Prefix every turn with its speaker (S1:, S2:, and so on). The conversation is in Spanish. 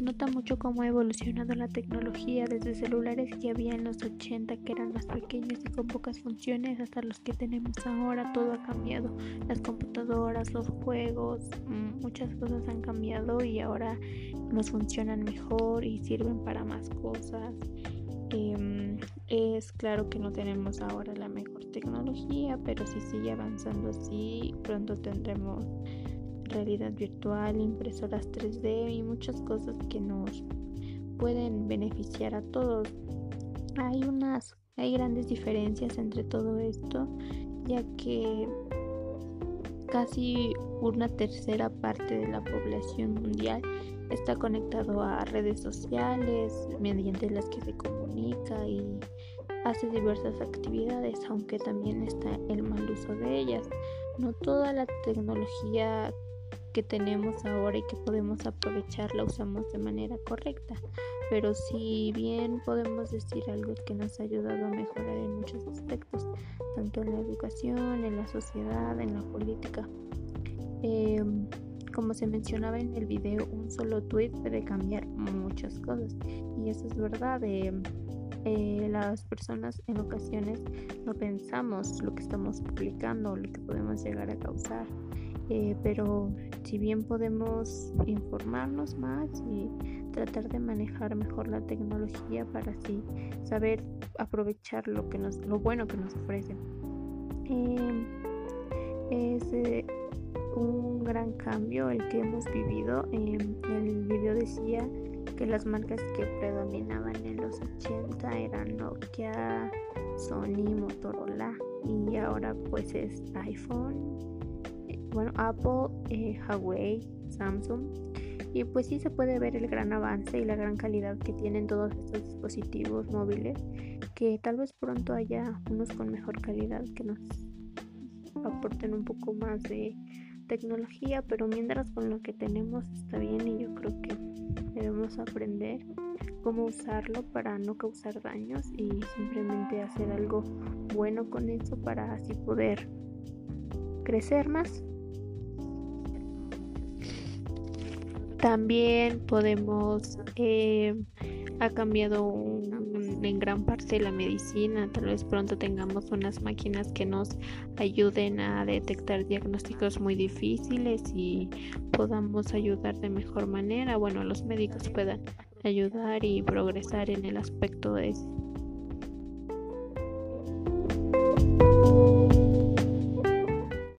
S1: nota mucho cómo ha evolucionado la tecnología desde celulares que había en los 80 que eran más pequeños y con pocas funciones hasta los que tenemos ahora. Todo ha cambiado. Las computadoras, los juegos, mm, muchas cosas han cambiado y ahora nos funcionan mejor y sirven para más cosas. Em, es claro que no tenemos ahora la mejor tecnología, pero si sigue avanzando así, pronto tendremos realidad virtual, impresoras 3D y muchas cosas que nos pueden beneficiar a todos. Hay unas hay grandes diferencias entre todo esto, ya que casi una tercera parte de la población mundial está conectado a redes sociales mediante las que se comunica y hace diversas actividades, aunque también está el mal uso de ellas. No toda la tecnología que tenemos ahora y que podemos aprovechar la usamos de manera correcta. Pero si bien podemos decir algo que nos ha ayudado a mejorar en muchos aspectos, tanto en la educación, en la sociedad, en la política. Em, como se mencionaba en el video, un solo tweet puede cambiar muchas cosas. Y eso es verdad. Em, eh, las personas en ocasiones no pensamos lo que estamos publicando, lo que podemos llegar a causar. Eh, pero si bien podemos informarnos más y tratar de manejar mejor la tecnología para así saber aprovechar lo que nos lo bueno que nos ofrece. Em, es eh, un gran cambio el que hemos vivido. El video decía que las marcas que predominaban en los 80 eran Nokia, Sony, Motorola y ahora pues es iPhone bueno, Apple, eh, Huawei, Samsung. Y pues sí se puede ver el gran avance y la gran calidad que tienen todos estos dispositivos móviles, que tal vez pronto haya unos con mejor calidad que nos aporten un poco más de tecnología, pero mientras con lo que tenemos está bien y yo creo que debemos aprender cómo usarlo para no causar daños y simplemente hacer algo bueno con eso para así poder crecer más También podemos, eh, ha cambiado en gran parte la medicina, tal vez pronto tengamos unas máquinas que nos ayuden a detectar diagnósticos muy difíciles y podamos ayudar de mejor manera, bueno, los médicos puedan ayudar y progresar en el aspecto de